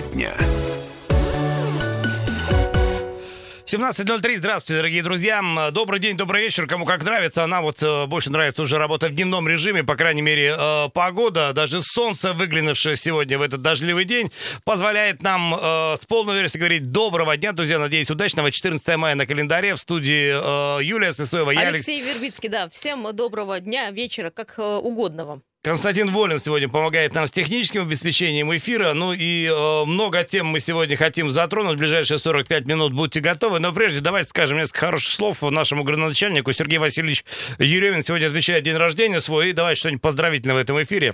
Тема дня. 17.03. Здравствуйте, дорогие друзья. Добрый день, добрый вечер. Кому как нравится. Нам вот э, больше нравится уже работа в дневном режиме. По крайней мере, э, погода, даже солнце, выглянувшее сегодня в этот дождливый день, позволяет нам э, с полной версией говорить доброго дня, друзья. Надеюсь, удачного. 14 мая на календаре в студии Юлия Сысоева. Алексей Вербицкий, да. Всем доброго дня, вечера, как угодно вам. Константин Волин сегодня помогает нам с техническим обеспечением эфира. Ну и э, много тем мы сегодня хотим затронуть. В ближайшие 45 минут будьте готовы. Но прежде давайте скажем несколько хороших слов нашему градоначальнику. Сергей Васильевич Еремин сегодня отвечает день рождения свой. И давайте что-нибудь поздравительное в этом эфире.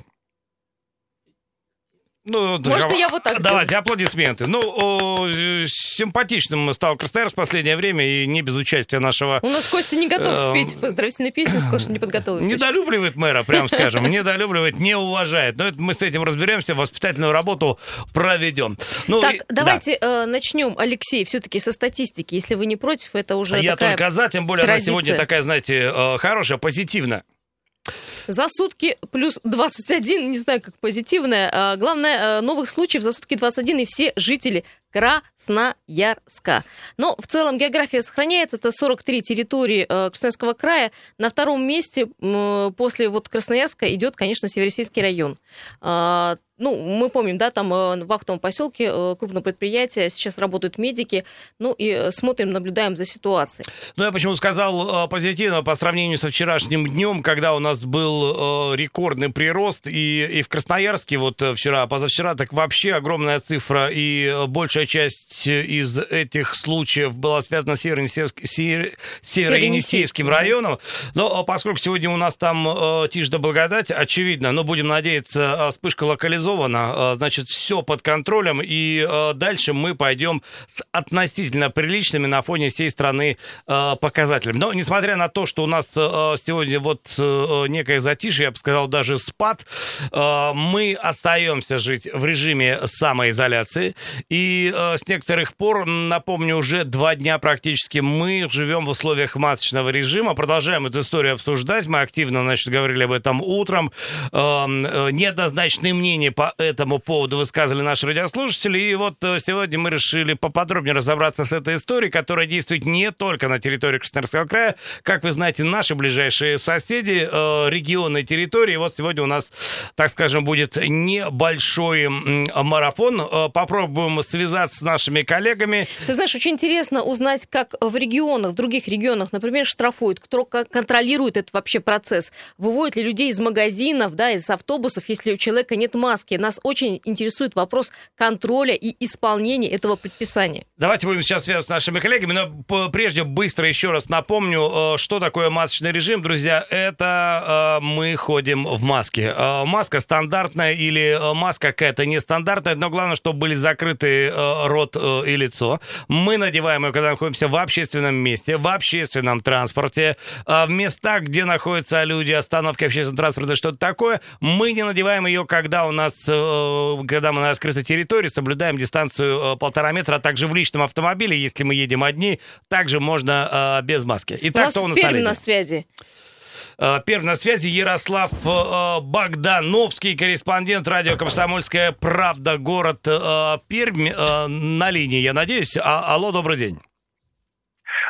Ну, Может, я вот так Давайте, сделаю. аплодисменты. Ну, о, симпатичным стал Красноярск в последнее время, и не без участия нашего... У нас Костя не готов э, спеть поздравительную песню, сказал, что не подготовился. Недолюбливает мэра, прям скажем. Недолюбливает, не уважает. Но это мы с этим разберемся, воспитательную работу проведем. Ну, так, и, давайте да. э, начнем, Алексей, все-таки со статистики. Если вы не против, это уже Я такая только за, тем более традиция. она сегодня такая, знаете, э, хорошая, позитивная. За сутки плюс 21, не знаю, как позитивное. А, главное, э, новых случаев за сутки 21, и все жители Красноярска. Но в целом география сохраняется. Это 43 территории э, Красноярского края. На втором месте после вот Красноярска идет, конечно, Северосийский район. А, ну, мы помним, да, там э, в Вахтовом поселке э, крупное предприятие, сейчас работают медики, ну и смотрим, наблюдаем за ситуацией. Ну, я почему сказал позитивно по сравнению со вчерашним днем, когда у нас был рекордный прирост, и, и в Красноярске вот вчера, позавчера, так вообще огромная цифра, и большая часть из этих случаев была связана с Северо-Енисейским районом, но поскольку сегодня у нас там тишь да благодать, очевидно, но будем надеяться, вспышка локализована э, значит, все под контролем, и э, дальше мы пойдем с относительно приличными на фоне всей страны э, показателями. Но несмотря на то, что у нас сегодня вот некое затишье, я бы сказал, даже спад, мы остаемся жить в режиме самоизоляции, и с некоторых пор, напомню, уже два дня практически мы живем в условиях масочного режима, продолжаем эту историю обсуждать, мы активно, значит, говорили об этом утром, неоднозначные мнения по этому поводу высказывали наши радиослушатели. И вот э, сегодня мы решили поподробнее разобраться с этой историей, которая действует не только на территории Красноярского края. Как вы знаете, наши ближайшие соседи, э, регионы территории. Вот сегодня у нас, так скажем, будет небольшой марафон. Э, попробуем связаться с нашими коллегами. Ты знаешь, очень интересно узнать, как в регионах, в других регионах, например, штрафуют, кто контролирует этот вообще процесс. Выводят ли людей из магазинов, да, из автобусов, если у человека нет маски. Нас очень интересует вопрос контроля и исполнения этого предписания. Давайте будем сейчас связываться с нашими коллегами, но прежде быстро еще раз напомню, э, что такое масочный режим, друзья. Это э, мы ходим в маске. Э, маска стандартная или маска какая-то нестандартная, но главное, чтобы были закрыты рот и лицо. Мы надеваем ее, когда находимся в общественном месте, в общественном транспорте, в местах, где находятся люди, остановки общественного транспорта, что-то такое. Мы не надеваем ее, когда у нас э, когда мы на открытой территории, соблюдаем дистанцию э, полтора метра, а также в личном автомобиле, если мы едем одни, также можно э, без маски. Итак, у нас кто у нас на связи. Первый на связи Ярослав Богдановский, корреспондент радио «Комсомольская правда», город Пермь. На линии, я надеюсь. А, алло, добрый день.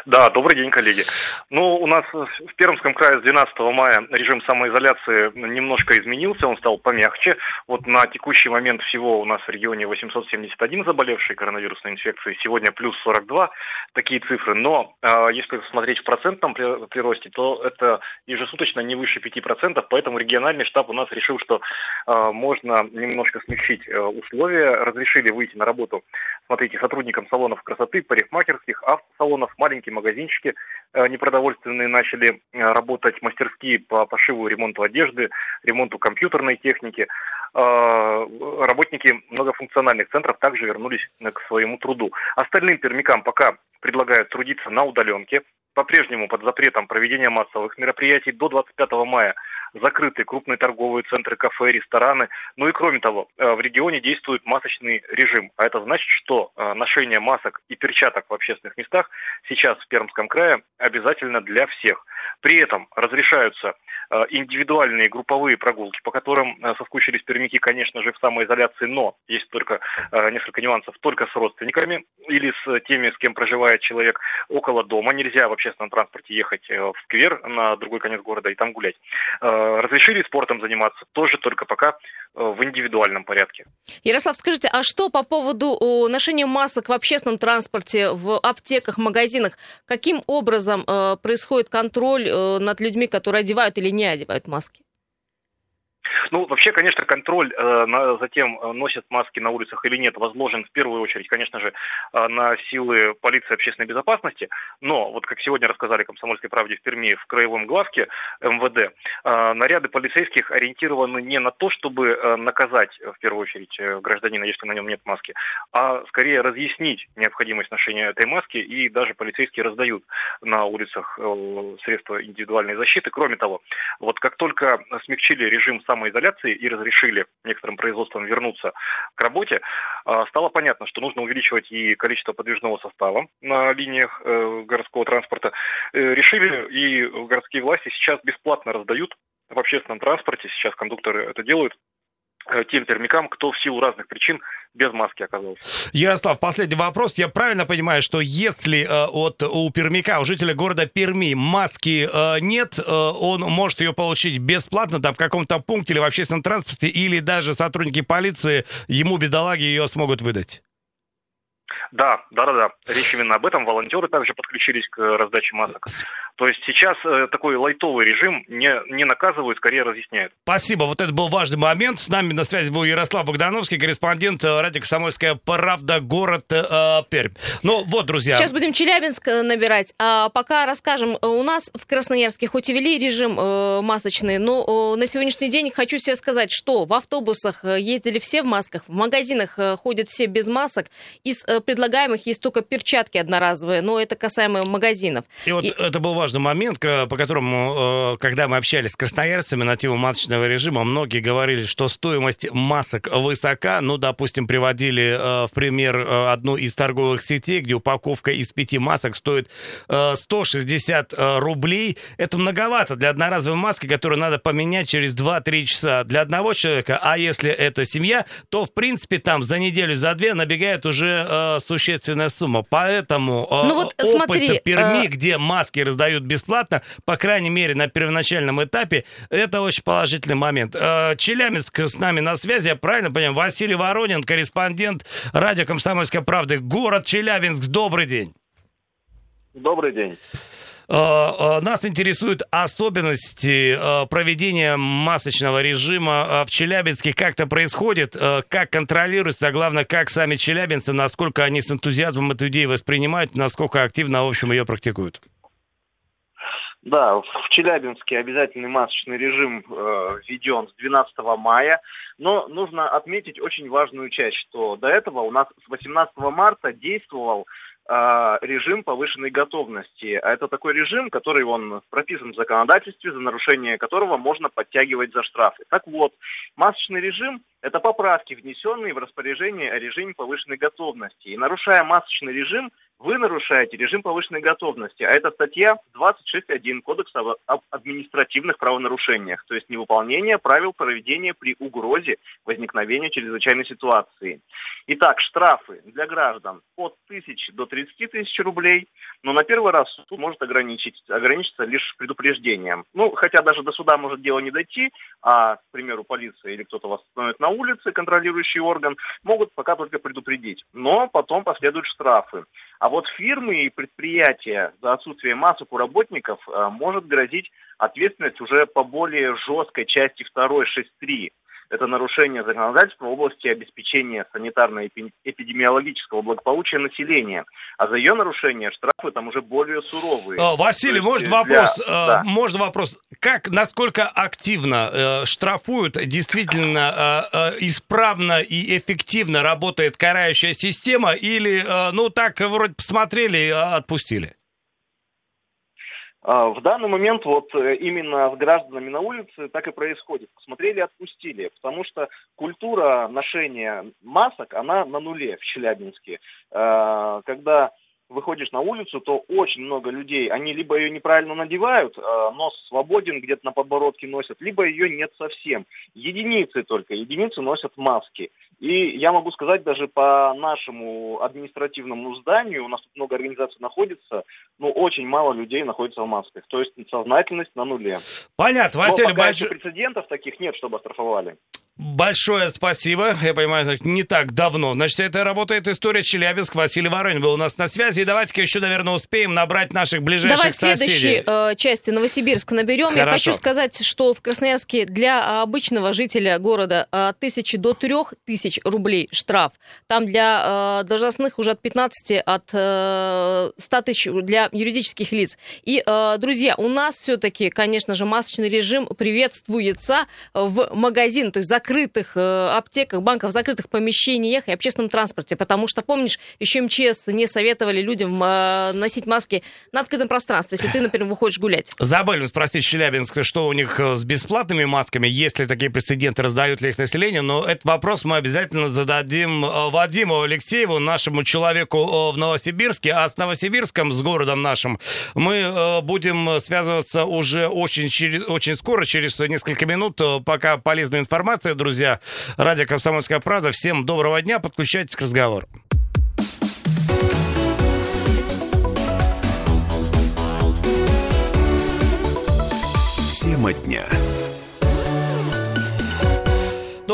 Да, добрый день, коллеги. Ну, у нас в Пермском крае с 12 мая режим самоизоляции немножко изменился, он стал помягче. Вот на текущий момент всего у нас в регионе 871 заболевший коронавирусной инфекцией, сегодня плюс 42 такие цифры. Но э, если смотреть в процентном приросте, то это ежесуточно не выше 5%, поэтому региональный штаб у нас решил, что э, можно немножко смягчить э, условия, разрешили выйти на работу, смотрите, сотрудникам салонов красоты, парикмахерских, автосалонов, маленьким магазинчики э, непродовольственные начали э, работать, мастерские по пошиву и ремонту одежды, ремонту компьютерной техники. Э, работники многофункциональных центров также вернулись к своему труду. Остальным пермякам пока предлагают трудиться на удаленке, по-прежнему под запретом проведения массовых мероприятий до 25 мая закрыты крупные торговые центры, кафе, рестораны. Ну и кроме того, в регионе действует масочный режим. А это значит, что ношение масок и перчаток в общественных местах сейчас в Пермском крае обязательно для всех. При этом разрешаются Э, индивидуальные групповые прогулки, по которым э, соскучились пермяки, конечно же, в самоизоляции, но есть только э, несколько нюансов, только с родственниками или с теми, с кем проживает человек около дома. Нельзя в общественном транспорте ехать в сквер на другой конец города и там гулять. Разрешили спортом заниматься тоже только пока в индивидуальном порядке. Ярослав, скажите, а что по поводу ношения масок в общественном транспорте, в аптеках, магазинах? Каким образом происходит контроль над людьми, которые одевают или не одевают маски? Ну, вообще, конечно, контроль э, на, за тем, э, носят маски на улицах или нет, возможен в первую очередь, конечно же, э, на силы полиции общественной безопасности. Но, вот как сегодня рассказали «Комсомольской правде» в Перми, в краевом главке МВД, э, наряды полицейских ориентированы не на то, чтобы э, наказать, в первую очередь, э, гражданина, если на нем нет маски, а скорее разъяснить необходимость ношения этой маски, и даже полицейские раздают на улицах э, средства индивидуальной защиты. Кроме того, вот как только смягчили режим самой самоизоляции и разрешили некоторым производствам вернуться к работе, а, стало понятно, что нужно увеличивать и количество подвижного состава на линиях э, городского транспорта. Э, решили и городские власти сейчас бесплатно раздают в общественном транспорте, сейчас кондукторы это делают, тем пермякам, кто в силу разных причин без маски оказался. Ярослав, последний вопрос. Я правильно понимаю, что если э, от, у пермяка, у жителя города Перми маски э, нет, э, он может ее получить бесплатно там в каком-то пункте или в общественном транспорте, или даже сотрудники полиции ему, бедолаги, ее смогут выдать? Да, да, да, да. Речь именно об этом. Волонтеры также подключились к раздаче масок. То есть сейчас э, такой лайтовый режим не, не наказывают, скорее разъясняют. Спасибо. Вот это был важный момент. С нами на связи был Ярослав Богдановский, корреспондент э, радио «Комсомольская правда», город э, Пермь. Ну вот, друзья. Сейчас будем Челябинск э, набирать. А пока расскажем. У нас в Красноярске хоть и ввели режим э, масочный, но э, на сегодняшний день хочу себе сказать, что в автобусах ездили все в масках, в магазинах э, ходят все без масок. Из э, предлагаемых есть только перчатки одноразовые, но это касаемо магазинов. И вот и... это был важный момент, по которому, э, когда мы общались с красноярцами на тему масочного режима, многие говорили, что стоимость масок высока. Ну, допустим, приводили э, в пример э, одну из торговых сетей, где упаковка из пяти масок стоит 160 рублей. Это многовато для одноразовой маски, которую надо поменять через 2-3 часа. Для одного человека, а если это семья, то, в принципе, там за неделю, за две набегает уже существенная сумма. Поэтому ну, вот, опыт смотри, Перми, где маски раздают дают бесплатно, по крайней мере, на первоначальном этапе. Это очень положительный момент. Э, Челябинск с нами на связи, я правильно понимаю? Василий Воронин, корреспондент радио «Комсомольская правда». Город Челябинск, добрый день. Добрый день. Э, э, нас интересуют особенности проведения масочного режима в Челябинске. Как это происходит, как контролируется, а главное, как сами челябинцы, насколько они с энтузиазмом эту идею воспринимают, насколько активно, в общем, ее практикуют. Да, в Челябинске обязательный масочный режим э, введен с 12 мая, но нужно отметить очень важную часть, что до этого у нас с 18 марта действовал э, режим повышенной готовности. А это такой режим, который он прописан в законодательстве, за нарушение которого можно подтягивать за штрафы. Так вот, масочный режим – это поправки, внесенные в распоряжение о режиме повышенной готовности. И нарушая масочный режим – вы нарушаете режим повышенной готовности, а это статья 26.1 Кодекса об административных правонарушениях, то есть невыполнение правил проведения при угрозе возникновения чрезвычайной ситуации. Итак, штрафы для граждан от 1000 до 30 тысяч рублей, но на первый раз суд может ограничить, ограничиться лишь предупреждением. Ну, хотя даже до суда может дело не дойти, а, к примеру, полиция или кто-то вас остановит на улице, контролирующий орган, могут пока только предупредить. Но потом последуют штрафы. А вот фирмы и предприятия за отсутствие масок у работников э, может грозить ответственность уже по более жесткой части 2.6.3 это нарушение законодательства в области обеспечения санитарно-эпидемиологического благополучия населения. А за ее нарушение штрафы там уже более суровые. А, Василий, может для... вопрос? Э, да. Может вопрос? Как, насколько активно э, штрафуют, действительно э, э, исправно и эффективно работает карающая система или, э, ну так, вроде посмотрели и отпустили? А, в данный момент вот э, именно с гражданами на улице так и происходит. Посмотрели, отпустили, потому что культура ношения масок, она на нуле в Челябинске. А, когда выходишь на улицу, то очень много людей, они либо ее неправильно надевают, э, нос свободен, где-то на подбородке носят, либо ее нет совсем. Единицы только, единицы носят маски. И я могу сказать, даже по нашему административному зданию, у нас тут много организаций находится, ну, очень мало людей находится в масках. То есть сознательность на нуле. Понятно, Василий, Но пока больш... прецедентов таких нет, чтобы оштрафовали. Большое спасибо. Я понимаю, не так давно. Значит, это работает история Челябинск. Василий Воронин был у нас на связи. И давайте-ка еще, наверное, успеем набрать наших ближайших Давай соседей. Давай в следующей э, части Новосибирск наберем. Хорошо. Я хочу сказать, что в Красноярске для обычного жителя города от тысячи до трех тысяч рублей штраф. Там для э, должностных уже от 15 от э, 100 тысяч для юридических лиц. И, э, друзья, у нас все-таки, конечно же, масочный режим приветствуется в магазин. То есть закрытых э, аптеках, банках, в закрытых помещениях и общественном транспорте. Потому что, помнишь, еще МЧС не советовали людям э, носить маски на открытом пространстве, если ты, например, выходишь гулять. Забыли спросить Челябинск, что у них э, с бесплатными масками, есть ли такие прецеденты, раздают ли их населению, но этот вопрос мы обязательно зададим Вадиму Алексееву, нашему человеку в Новосибирске, а с Новосибирском, с городом нашим, мы будем связываться уже очень, через, очень скоро, через несколько минут, пока полезная информация, друзья. Радио «Комсомольская правда». Всем доброго дня. Подключайтесь к разговору. Тема дня.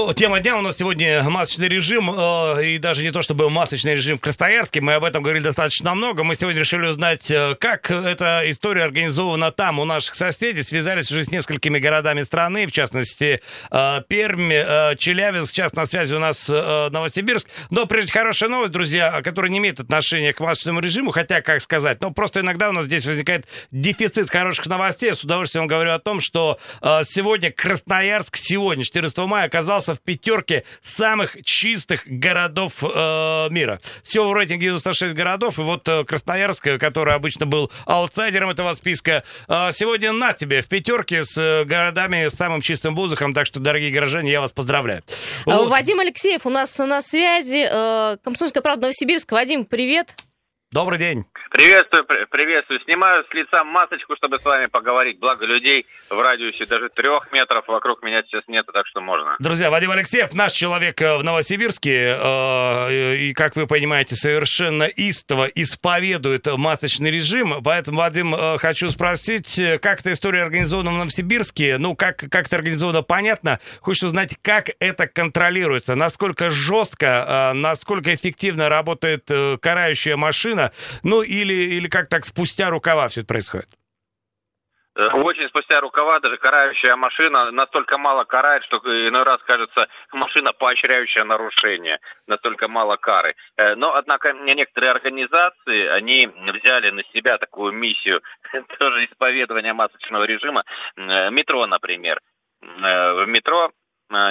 Ну, тема дня у нас сегодня масочный режим, э, и даже не то чтобы масочный режим в Красноярске, мы об этом говорили достаточно много. Мы сегодня решили узнать, э, как эта история организована там, у наших соседей. Связались уже с несколькими городами страны, в частности, э, Пермь, э, Челябинск, сейчас на связи у нас э, Новосибирск. Но прежде хорошая новость, друзья, которая не имеет отношения к масочному режиму, хотя, как сказать, но просто иногда у нас здесь возникает дефицит хороших новостей. Я с удовольствием говорю о том, что э, сегодня Красноярск, сегодня, 14 мая, оказался оказался в пятерке самых чистых городов э, мира. Всего в рейтинге 96 городов, и вот э, Красноярск, который обычно был аутсайдером этого списка, э, сегодня на тебе в пятерке с э, городами с самым чистым воздухом, так что, дорогие горожане, я вас поздравляю. Э, вот. Вадим Алексеев у нас на связи, э, Комсомольская правда Новосибирск. Вадим, привет. Добрый день. Приветствую, приветствую. Снимаю с лица масочку, чтобы с вами поговорить. Благо людей в радиусе даже трех метров вокруг меня сейчас нет, так что можно. Друзья, Вадим Алексеев, наш человек э, в Новосибирске, э, и, как вы понимаете, совершенно истово исповедует масочный режим. Поэтому, Вадим, э, хочу спросить, как эта история организована в Новосибирске? Ну, как, как это организовано, понятно. Хочется узнать, как это контролируется, насколько жестко, насколько эффективно работает карающая машина, Путина, ну или, или как так спустя рукава все это происходит? Э, очень спустя рукава, даже карающая машина настолько мало карает, что иной раз кажется машина, поощряющая нарушение, настолько мало кары. Э, но, однако, некоторые организации, они взяли на себя такую миссию, тоже исповедования масочного режима. Э, метро, например. В метро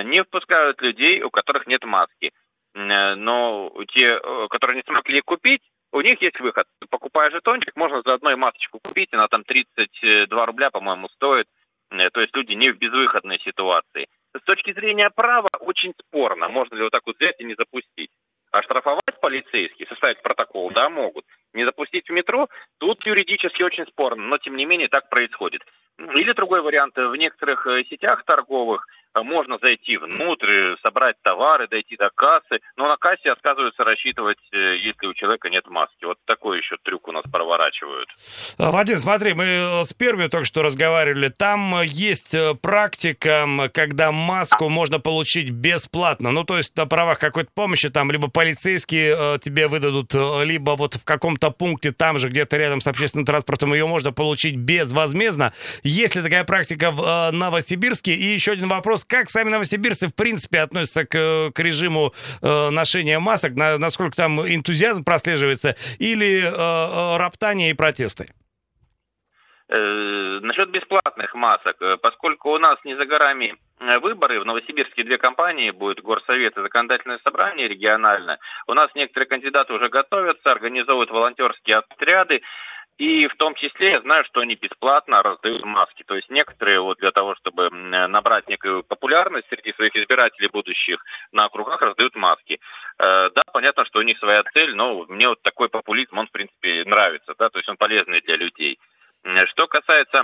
не впускают людей, у которых нет маски. Но те, которые не смогли купить, у них есть выход. Покупая жетончик, можно заодно и масочку купить, она там 32 рубля, по-моему, стоит. Э, то есть люди не в безвыходной ситуации. С точки зрения права очень спорно, можно ли вот так вот взять и не запустить. А штрафовать полицейские, составить протокол, да, могут. Не запустить в метро, тут юридически очень спорно, но тем не менее так происходит. Или другой вариант, в некоторых э, сетях торговых – можно зайти внутрь, собрать товары, дойти до кассы, но на кассе отказываются рассчитывать, э, если у человека нет маски. Вот такой еще трюк у нас проворачивают. А, Вадим, смотри, мы э, с Пермью только что разговаривали. Там э, есть практика, когда маску можно получить бесплатно. Ну, то есть на правах какой-то помощи, там либо полицейские тебе выдадут, либо вот в каком-то пункте там же, где-то рядом с общественным транспортом, ее можно получить безвозмездно. Есть ли такая практика в Новосибирске? И еще один вопрос вопрос, как сами новосибирцы в принципе относятся к, к режиму э, ношения масок, на, насколько там энтузиазм прослеживается, или э, э, роптание и протесты? Э, насчет бесплатных масок, э, поскольку у нас не за горами э, выборы, в Новосибирске две компании будет, Горсовет и Законодательное собрание региональное, у нас некоторые кандидаты уже готовятся, организовывают волонтерские отряды, И в том числе я знаю, что они бесплатно раздают маски. То есть некоторые вот для того, чтобы набрать некую популярность среди своих избирателей будущих на округах, раздают маски. Э, да, понятно, что у них своя цель, но мне вот такой популизм, он в принципе нравится, да, то есть он полезный для людей. Что касается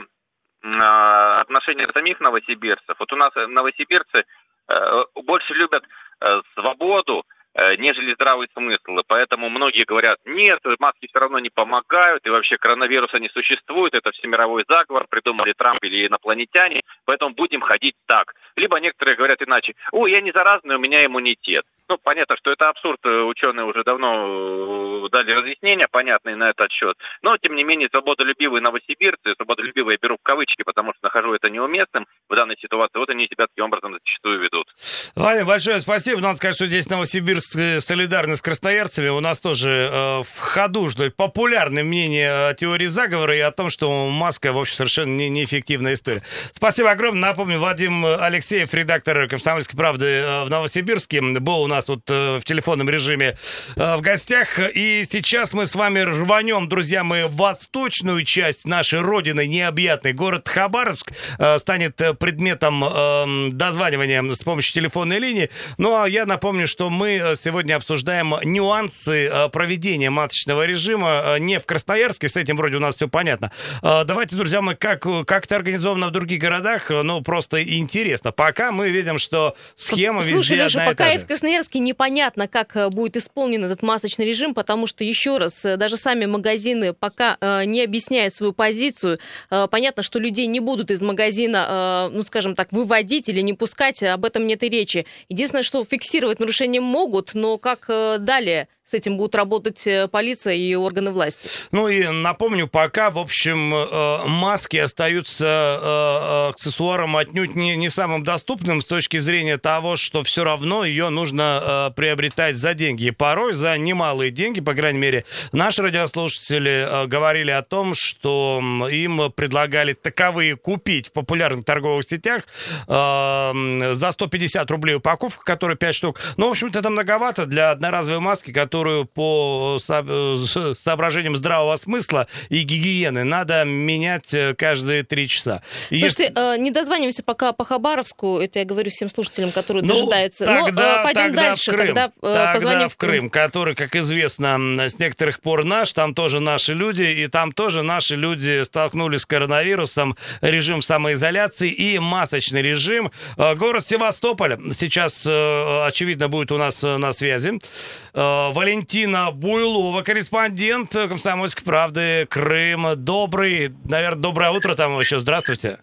а, отношения самих новосибирцев, вот у нас новосибирцы э, больше любят э, свободу, Э, нежели здравый смысл. Поэтому многие говорят, нет, маски все равно не помогают, и вообще коронавируса не существует, это всемировой заговор, придумали Трамп или инопланетяне, поэтому будем ходить так. Либо некоторые говорят иначе, о, я не заразный, у меня иммунитет. Ну, понятно, что это абсурд, э, ученые уже давно э, дали разъяснения понятные на этот счет. Но, тем не менее, свободолюбивые новосибирцы, свободолюбивые я беру в кавычки, потому что нахожу это неуместным в данной ситуации, вот они себя таким образом зачастую ведут. Ваня, большое спасибо. Надо сказать, что здесь Новосибирск э, солидарны с красноярцами. У нас тоже э, в ходу, что популярное мнение о теории заговора и о том, что маска, в общем, совершенно не, неэффективная история. Спасибо огромное. Напомню, Вадим Алексеев, редактор «Комсомольской правды» в Новосибирске, был у нас тут э, в телефонном режиме э, в гостях. И сейчас мы с вами рванем, друзья мои, восточную часть нашей родины, необъятный. Город Хабаровск э, станет предметом э, дозванивания с помощью телефонной линии. Ну, а я напомню, что мы сегодня обсуждаем нюансы э, проведения маточного режима э, не в Красноярске, с этим вроде у нас все понятно. Э, давайте, друзья мои, как, как это организовано в других городах, ну, просто интересно. Пока мы видим, что схема Слушай, везде Леша, одна пока и в Красноярске непонятно, как будет исполнен этот масочный режим, потому что, еще раз, даже сами магазины пока не объясняют свою позицию. Понятно, что людей не будут из магазина, ну, скажем так, выводить или не пускать, об этом нет и речи. Единственное, что фиксировать нарушения могут, но как э, далее? С этим будут работать э, полиция и органы власти. Ну и напомню, пока, в общем, э, маски остаются э, аксессуаром отнюдь не, не самым доступным с точки зрения того, что все равно ее нужно приобретать за деньги. И порой за немалые деньги, по крайней мере, наши радиослушатели говорили о том, что им предлагали таковые купить в популярных торговых сетях за 150 рублей упаковка, которая 5 штук. Ну, в общем-то, это многовато для одноразовой маски, которая которую по соображениям здравого смысла и гигиены надо менять э, каждые три часа. Слушайте, Если... не дозваниваемся пока по Хабаровску, это я говорю всем слушателям, которые ну, дожидаются. Тогда, Но пойдем тогда дальше, в Крым. тогда, тогда позвоним в Крым, который, как известно, с некоторых пор наш, там тоже наши люди, и там тоже наши люди столкнулись с коронавирусом, режим самоизоляции и масочный режим. Э, город Севастополь сейчас, э, очевидно, будет у нас на связи. Валентина Буйлова, корреспондент «Комсомольской правды», Крым. Добрый, наверное, доброе утро там еще. Здравствуйте.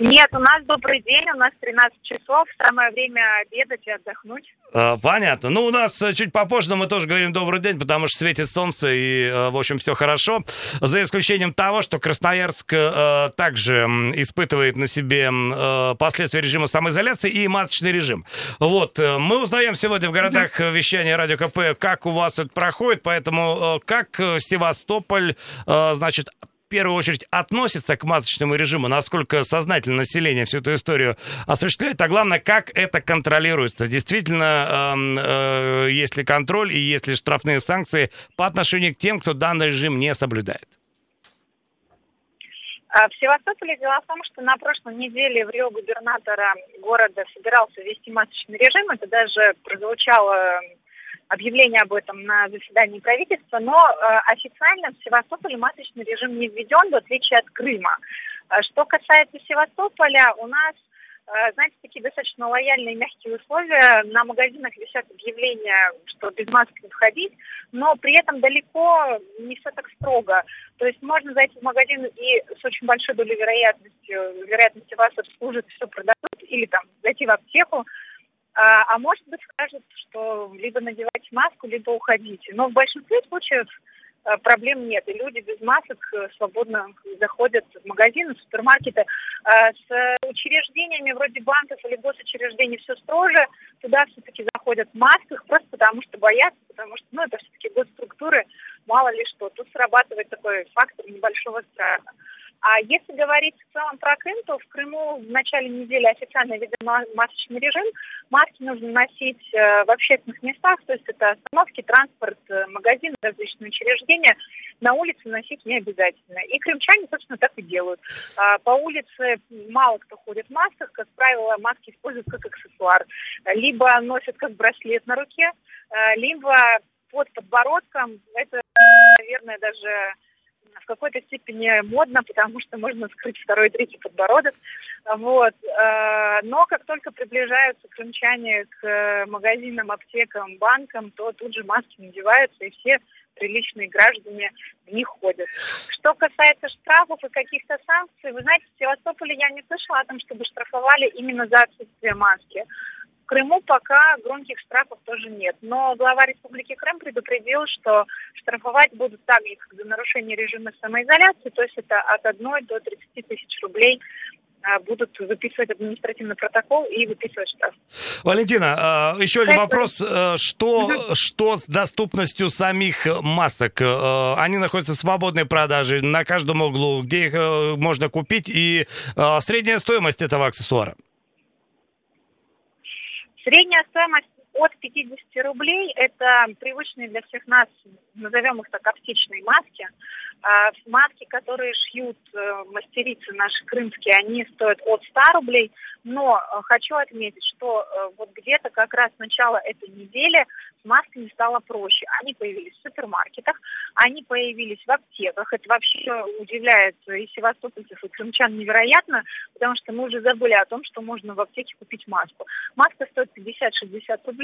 Нет, у нас добрый день, у нас 13 часов, самое время обедать и отдохнуть. А, понятно. Ну, у нас э, чуть попозже, но мы тоже говорим добрый день, потому что светит солнце и, э, в общем, все хорошо. За исключением того, что Красноярск э, также испытывает на себе э, последствия режима самоизоляции и масочный режим. Вот. Э, мы узнаем сегодня в городах вещания Радио КП, как у вас это проходит, поэтому э, как Севастополь, э, значит, первую очередь относится к масочному режиму, насколько сознательно население всю эту историю осуществляет, а главное, как это контролируется. Действительно, э, э, есть ли контроль и есть ли штрафные санкции по отношению к тем, кто данный режим не соблюдает? А, в Севастополе дело в том, что на прошлой неделе в Рио губернатора города собирался ввести масочный режим. Это даже прозвучало объявление об этом на заседании правительства, но э, официально в Севастополе масочный режим не введен, в отличие от Крыма. Э, что касается Севастополя, у нас, э, знаете, такие достаточно лояльные мягкие условия. На магазинах висят объявления, что без маски не входить, но при этом далеко не все так строго. То есть можно зайти в магазин и с очень большой долей вероятности, вероятности вас обслужат, все продадут, или там зайти в аптеку, а, а может быть скажут, что либо надевать маску, либо уходите. Но в большинстве случаев э, проблем нет. И люди без масок э, свободно заходят в магазины, в супермаркеты. А с учреждениями вроде банков или госучреждений все строже. Туда все-таки заходят в масках, просто потому что боятся, потому что ну, это все-таки госструктуры, мало ли что. Тут срабатывает такой фактор небольшого страха. А если говорить в целом про Крым, то в Крыму в начале недели официально введен масочный режим. Маски нужно носить э, в общественных местах, то есть это остановки, транспорт, э, магазины, различные учреждения. На улице носить не обязательно. И крымчане, собственно, так и делают. А, по улице мало кто ходит в масках. Как правило, маски используют как аксессуар. Либо носят как браслет на руке, э, либо под подбородком. Это, наверное, даже в какой-то степени модно, потому что можно скрыть второй, третий подбородок. Вот. Э, но как только приближаются крымчане к магазинам, аптекам, банкам, то тут же маски надеваются, и все приличные граждане в них ходят. Что касается штрафов и каких-то санкций, вы знаете, в Севастополе я не слышала о том, чтобы штрафовали именно за отсутствие маски. Крыму пока громких штрафов тоже нет. Но глава Республики Крым предупредил, что штрафовать будут так же, как за нарушение режима самоизоляции, то есть это от 1 до 30 тысяч рублей а, будут выписывать административный протокол и выписывать штраф. Валентина, а, еще один вопрос. Э, что, что с доступностью самих масок? Э, они находятся в свободной продаже на каждом углу, где их э, можно купить, и средняя стоимость этого аксессуара? Средняя стоимость от 50 рублей – это привычные для всех нас, назовем их так, аптечные маски. А маски, которые шьют э, мастерицы наши крымские, они стоят от 100 рублей. Но э, хочу отметить, что э, вот где-то как раз с начала этой недели с масками стало проще. Они появились в супермаркетах, они появились в аптеках. Это вообще удивляет и севастопольцев, и крымчан невероятно, потому что мы уже забыли о том, что можно в аптеке купить маску. Маска стоит 50-60 рублей.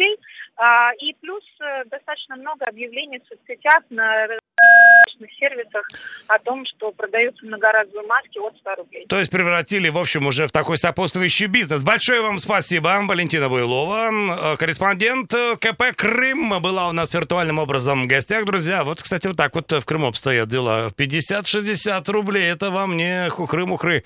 А, и плюс достаточно много объявлений в соцсетях на сервисах о том, что продаются многоразовые маски от 100 рублей. То есть превратили, в общем, уже в такой сопутствующий бизнес. Большое вам спасибо, Валентина Буйлова, э, корреспондент э, КП «Крым» была у нас виртуальным образом в гостях, друзья. Вот, кстати, вот так вот в Крыму обстоят дела. 50-60 рублей, это вам не хухры-мухры.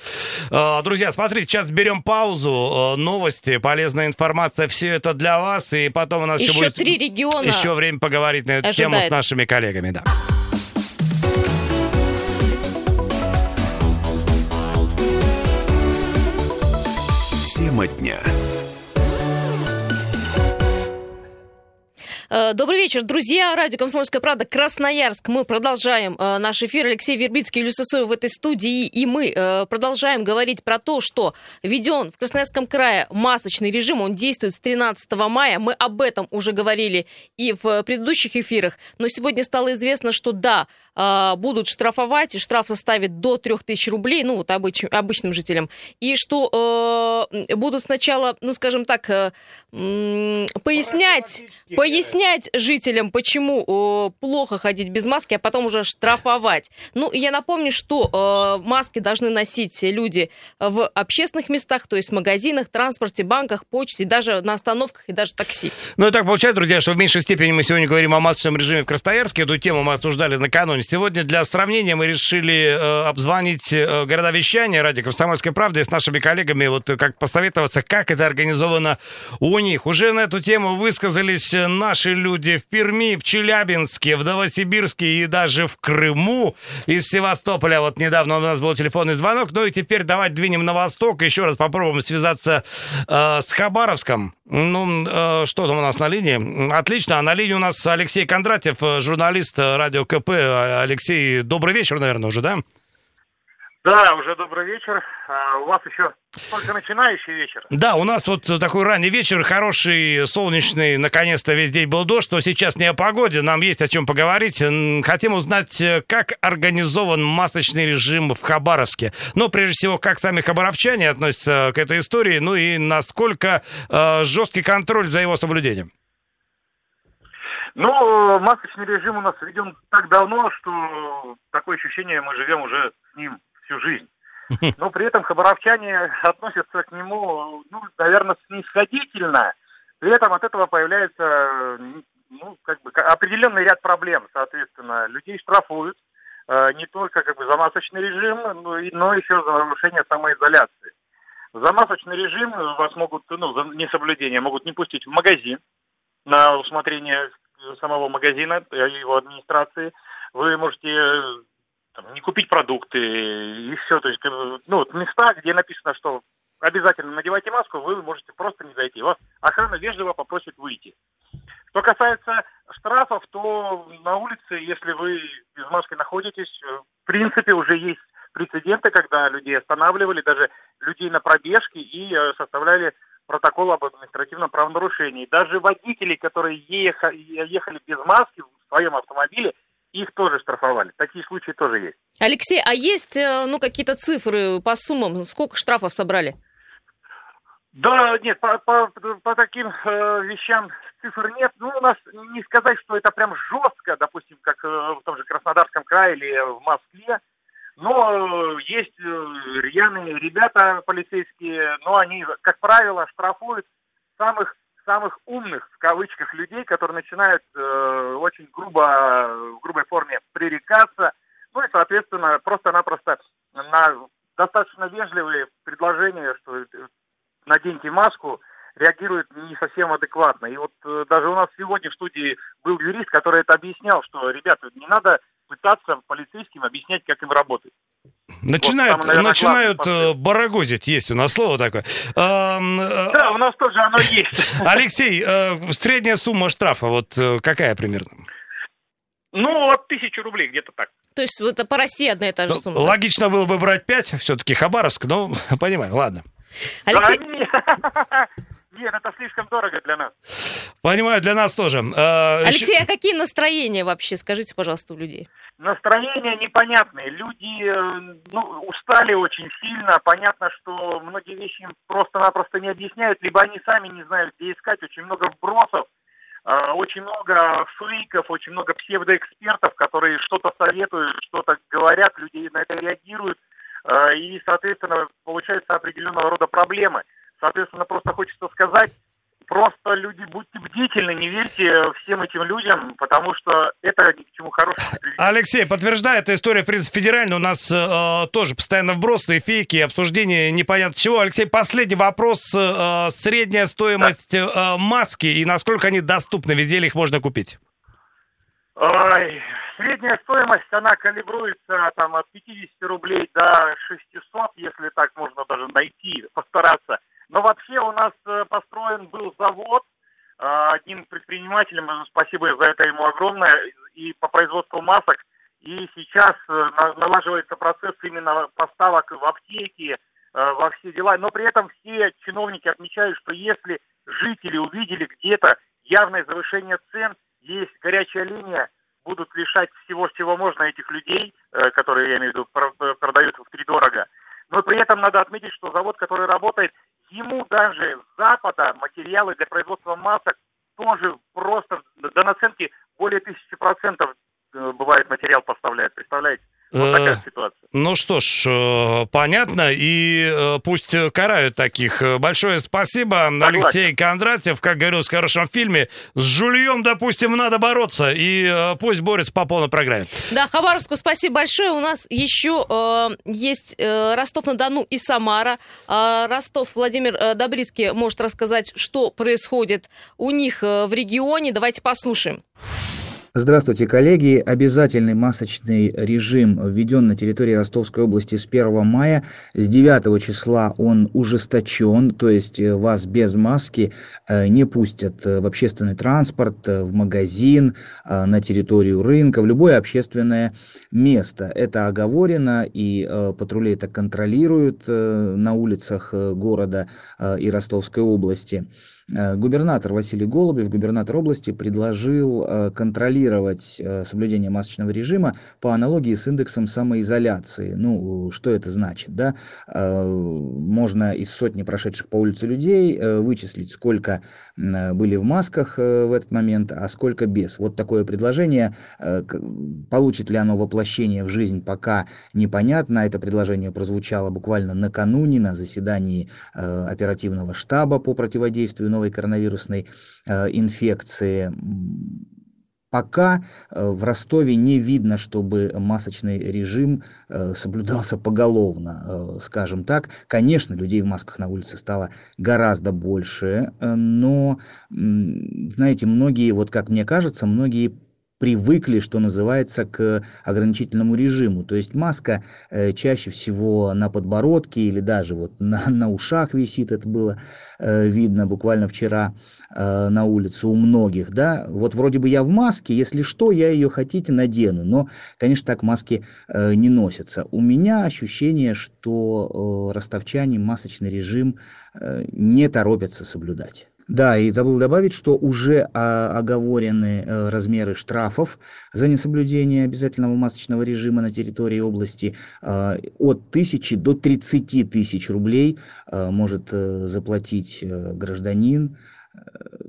Э, друзья, смотрите, сейчас берем паузу, новости, полезная информация, все это для вас, и потом у нас еще, еще будет... три региона Еще время поговорить на эту ожидает. тему с нашими коллегами, да. Тема дня. Добрый вечер, друзья. Радио «Комсомольская правда», Красноярск. Мы продолжаем э, наш эфир. Алексей Вербицкий и Люся в этой студии. И мы э, продолжаем говорить про то, что введен в Красноярском крае масочный режим. Он действует с 13 мая. Мы об этом уже говорили и в предыдущих эфирах. Но сегодня стало известно, что да, будут штрафовать, и штраф составит до 3000 рублей, ну вот обыч, обычным жителям. И что э, будут сначала, ну скажем так, э, пояснять, пояснять объяснять жителям, почему э, плохо ходить без маски, а потом уже штрафовать. Ну, я напомню, что э, маски должны носить люди в общественных местах, то есть в магазинах, транспорте, банках, почте, даже на остановках и даже такси. Ну и так получается, друзья, что в меньшей степени мы сегодня говорим о масочном режиме в Красноярске. Эту тему мы обсуждали накануне. Сегодня для сравнения мы решили э, обзвонить э, города вещания ради «Комсомольской правды» с нашими коллегами, вот как посоветоваться, как это организовано у них. Уже на эту тему высказались наши наши люди в Перми, в Челябинске, в Новосибирске и даже в Крыму из Севастополя. Вот недавно у нас был телефонный звонок. Ну и теперь давайте двинем на восток. Еще раз попробуем связаться э, с Хабаровском. Ну, э, что там у нас на линии? Отлично. А на линии у нас Алексей Кондратьев, журналист радио КП. Алексей, добрый вечер, наверное, уже, да? Да, уже добрый вечер. А у вас еще только начинающий вечер. Да, у нас вот такой ранний вечер, хороший, солнечный, наконец-то весь день был дождь, но сейчас не о погоде, нам есть о чем поговорить. Хотим узнать, как организован масочный режим в Хабаровске. Но прежде всего, как сами хабаровчане относятся к этой истории, ну и насколько э, жесткий контроль за его соблюдением. Ну, масочный режим у нас введен так давно, что такое ощущение, мы живем уже с ним всю жизнь. Но при этом хабаровчане относятся к нему, ну, наверное, снисходительно. При этом от этого появляется ну, как бы определенный ряд проблем, соответственно. Людей штрафуют э, не только как бы за масочный режим, но, и, но еще за нарушение самоизоляции. За масочный режим вас могут, ну, за несоблюдение могут не пустить в магазин на усмотрение самого магазина, его администрации. Вы можете там, не купить продукты и все. То есть, ну, вот места, где написано, что обязательно надевайте маску, вы можете просто не зайти. Вас охрана вежливо попросит выйти. Что касается штрафов, то на улице, если вы без маски находитесь, в принципе, уже есть прецеденты, когда людей останавливали, даже людей на пробежке и э, составляли протокол об административном правонарушении. Даже водители, которые ехали без маски в своем автомобиле, их тоже штрафовали. Такие случаи тоже есть. Алексей, а есть э, ну, какие-то цифры по суммам? Сколько штрафов собрали? Да, нет, по, по, по таким э, вещам цифр нет. Ну, у нас не сказать, что это прям жестко, допустим, как э, в том же Краснодарском крае или в Москве. Но э, есть э, рьяные ребята полицейские, но они, как правило, штрафуют самых самых умных, в кавычках, людей, которые начинают э, очень грубо, в грубой форме пререкаться, ну и, соответственно, просто-напросто на достаточно вежливые предложения, что наденьте маску, реагируют не совсем адекватно. И вот э, даже у нас сегодня в студии был юрист, который это объяснял, что, ребята, не надо пытаться полицейским объяснять, как им работать. Начинают, вот, там, начинают э, барагозить, есть у нас слово такое. А, да, у нас тоже оно есть. Алексей, э, средняя сумма штрафа, вот э, какая примерно? Ну, от тысячи рублей, где-то так. То есть это по России одна и та же ну, сумма? Логично было бы брать пять, все-таки Хабаровск, но понимаю, ладно. Алексей... Нет, это слишком дорого для нас. Понимаю, для нас тоже. Алексей, а какие настроения вообще, скажите, пожалуйста, у людей? Настроения непонятные. Люди э, ну, устали очень сильно. Понятно, что многие вещи им просто-напросто не объясняют, либо они сами не знают, где искать. Очень много вбросов, э, очень много фейков, очень много псевдоэкспертов, которые что-то советуют, что-то говорят, люди на это реагируют. Э, и, соответственно, получаются определенного рода проблемы. Соответственно, просто хочется сказать, Просто люди, будьте бдительны, не верьте всем этим людям, потому что это ни к чему хорошему не приведет. Алексей, подтверждает, эта история, в принципе, федеральная. У нас э, тоже постоянно вбросы, фейки, обсуждения непонятно чего. Алексей, последний вопрос. Э, средняя стоимость да. э, маски и насколько они доступны? Везде ли их можно купить? Ой, средняя стоимость, она калибруется там от 50 рублей до 600, если так можно даже найти, постараться. Но вообще у нас э, построен был завод э, одним предпринимателем, э, спасибо за это ему огромное, и по производству масок. И сейчас налаживается процесс именно поставок в аптеки, во все дела. Но при этом все чиновники отмечают, что если жители увидели где-то явное завышение цен, есть горячая линия, будут лишать всего, чего можно этих людей, которые, я имею в виду, продают в три дорого. Но при этом надо отметить, что завод, который работает, ему даже с Запада материалы для производства масок тоже просто до наценки более тысячи процентов э, бывает материал поставляет, представляете? Вот такая э, ситуация. Ну что ж, э, понятно, и э, пусть карают таких. Большое спасибо, Согласен. Алексей Кондратьев. Как говорил в хорошем фильме, с жульем, допустим, надо бороться, и пусть борется по полной программе. Да, Хабаровску спасибо большое. У нас еще э, есть э, Ростов-на-Дону и Самара. Э, Ростов Владимир э, Добрицкий может рассказать, что происходит у них э, в регионе. Давайте послушаем. Здравствуйте, коллеги! Обязательный масочный режим введен на территории Ростовской области с 1 мая. С 9 числа он ужесточен, то есть э, вас без маски э, не пустят в общественный транспорт, э, в магазин, на территорию рынка, в любое общественное место. Это оговорено, и патрули это контролируют на улицах города и Ростовской области. Э, губернатор Василий Голубев, губернатор области, предложил э, контролировать э, соблюдение масочного режима по аналогии с индексом самоизоляции. Ну, что это значит? Да? Можно из сотни прошедших по улице людей вычислить, сколько были в масках в этот момент, а сколько без. Вот такое предложение. Получит ли оно воплощение в жизнь, пока непонятно. Это предложение прозвучало буквально накануне на заседании оперативного штаба по противодействию новой коронавирусной э, инфекции. Пока э, в Ростове не видно, чтобы масочный режим э, соблюдался поголовно, скажем так. Конечно, людей в масках на улице стало гораздо больше, но, знаете, многие, вот как мне кажется, многие привыкли, что называется, к ограничительному режиму. То есть маска э, чаще всего на подбородке или даже вот на, на ушах висит, это было э, видно буквально вчера э, на улице у многих, да. Вот вроде бы я в маске, если что, я ее хотите надену, но, конечно, так маски э, не носятся. У меня ощущение, что э, ростовчане масочный режим э, не торопятся соблюдать. Да, и забыл добавить, что уже а, оговорены э, размеры штрафов за несоблюдение обязательного масочного режима на территории области. Э, от тысячи до 30 тысяч рублей э, может заплатить гражданин,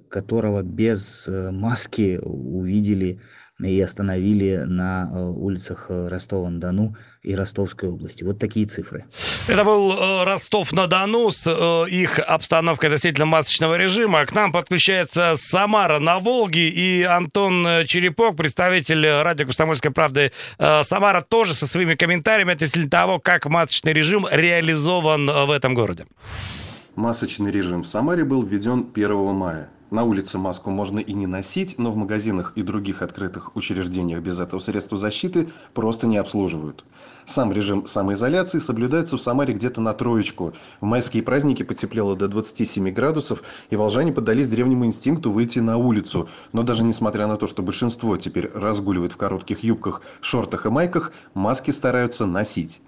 которого без маски увидели и остановили на э, улицах э, Ростова-на-Дону и Ростовской области. Вот такие цифры. Это был э, Ростов-на-Дону с их обстановкой относительно масочного режима. К нам подключается Самара на Волге и Антон Черепок, представитель радио «Комсомольской правды». Самара тоже со своими комментариями относительно того, как масочный режим реализован в этом городе. Масочный режим в Самаре был введен 1 мая. На улице маску можно и не носить, но в магазинах и других открытых учреждениях без этого средства защиты просто не обслуживают. Сам режим самоизоляции соблюдается в Самаре где-то на троечку. В майские праздники потеплело до 27 градусов, и волжане поддались древнему инстинкту выйти на улицу. Но даже несмотря на то, что большинство теперь разгуливает в коротких юбках, шортах и майках, маски стараются носить.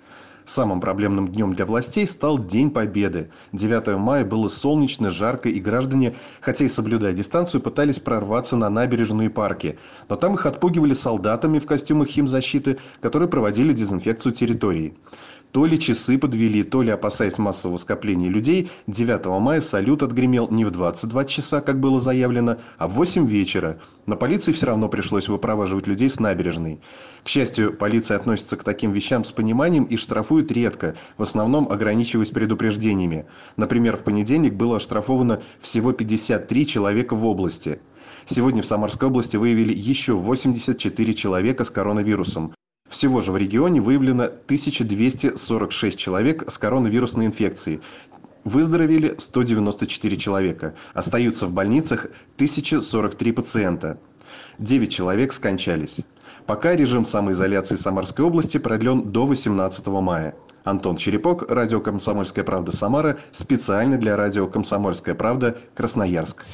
Самым проблемным днем для властей стал День Победы. 9 мая было солнечно, жарко, и граждане, хотя и соблюдая дистанцию, пытались прорваться на набережные парки. Но там их отпугивали солдатами в костюмах химзащиты, которые проводили дезинфекцию территории. То ли часы подвели, то ли, опасаясь массового скопления людей, 9 мая салют отгремел не в 22 часа, как было заявлено, а в 8 вечера. На полиции все равно пришлось выпроваживать людей с набережной. К счастью, полиция относится к таким вещам с пониманием и штрафует редко, в основном ограничиваясь предупреждениями. Например, в понедельник было оштрафовано всего 53 человека в области. Сегодня в Самарской области выявили еще 84 человека с коронавирусом. Всего же в регионе выявлено 1246 человек с коронавирусной инфекцией. Выздоровели 194 человека. Остаются в больницах 1043 пациента. 9 человек скончались. Пока режим самоизоляции Самарской области продлен до 18 мая. Антон Черепок, радио «Комсомольская правда» Самара, специально для радио «Комсомольская правда» Красноярск.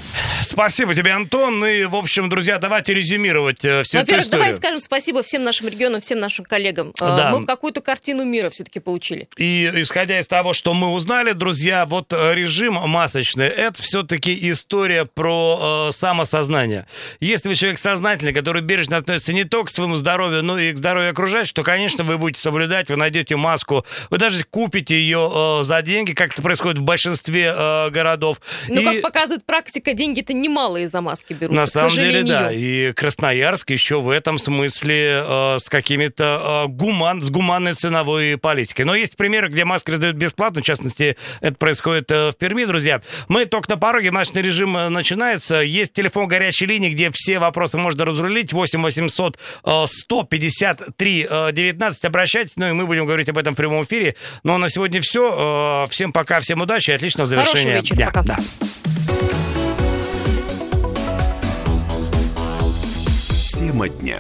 Спасибо тебе, Антон. И, в общем, друзья, давайте резюмировать э, всю эту Во-первых, историю. давай скажем спасибо всем нашим регионам, всем нашим коллегам. Э, Да. Мы какую-то картину мира все-таки получили. И исходя из того, что мы узнали, друзья, вот э, режим масочный, это все-таки история про э, самосознание. Если вы человек сознательный, который бережно относится не только к своему здоровью, но и к здоровью окружающих, то, конечно, вы будете соблюдать, вы найдете маску, вы даже купите ее э, за деньги, как это происходит в большинстве э, городов. Но, И- как показывает практика, деньги-то немалые за маски берутся, На самом деле, да. И Красноярск еще в этом смысле э, с какими-то э, гуман, с гуманной ценовой политикой. Но есть примеры, где маски раздают бесплатно. В частности, это происходит э, в Перми, друзья. Мы только на пороге, масочный режим э, начинается. Есть телефон горячей линии, где все вопросы можно разрулить. 8 800 э, 153 э, 19. Обращайтесь, ну и мы будем говорить об этом в прямом эфире. Ну а на сегодня все. Э, Всем пока, всем удачи и отличного завершения вечера, дня. пока. Да. Тема дня.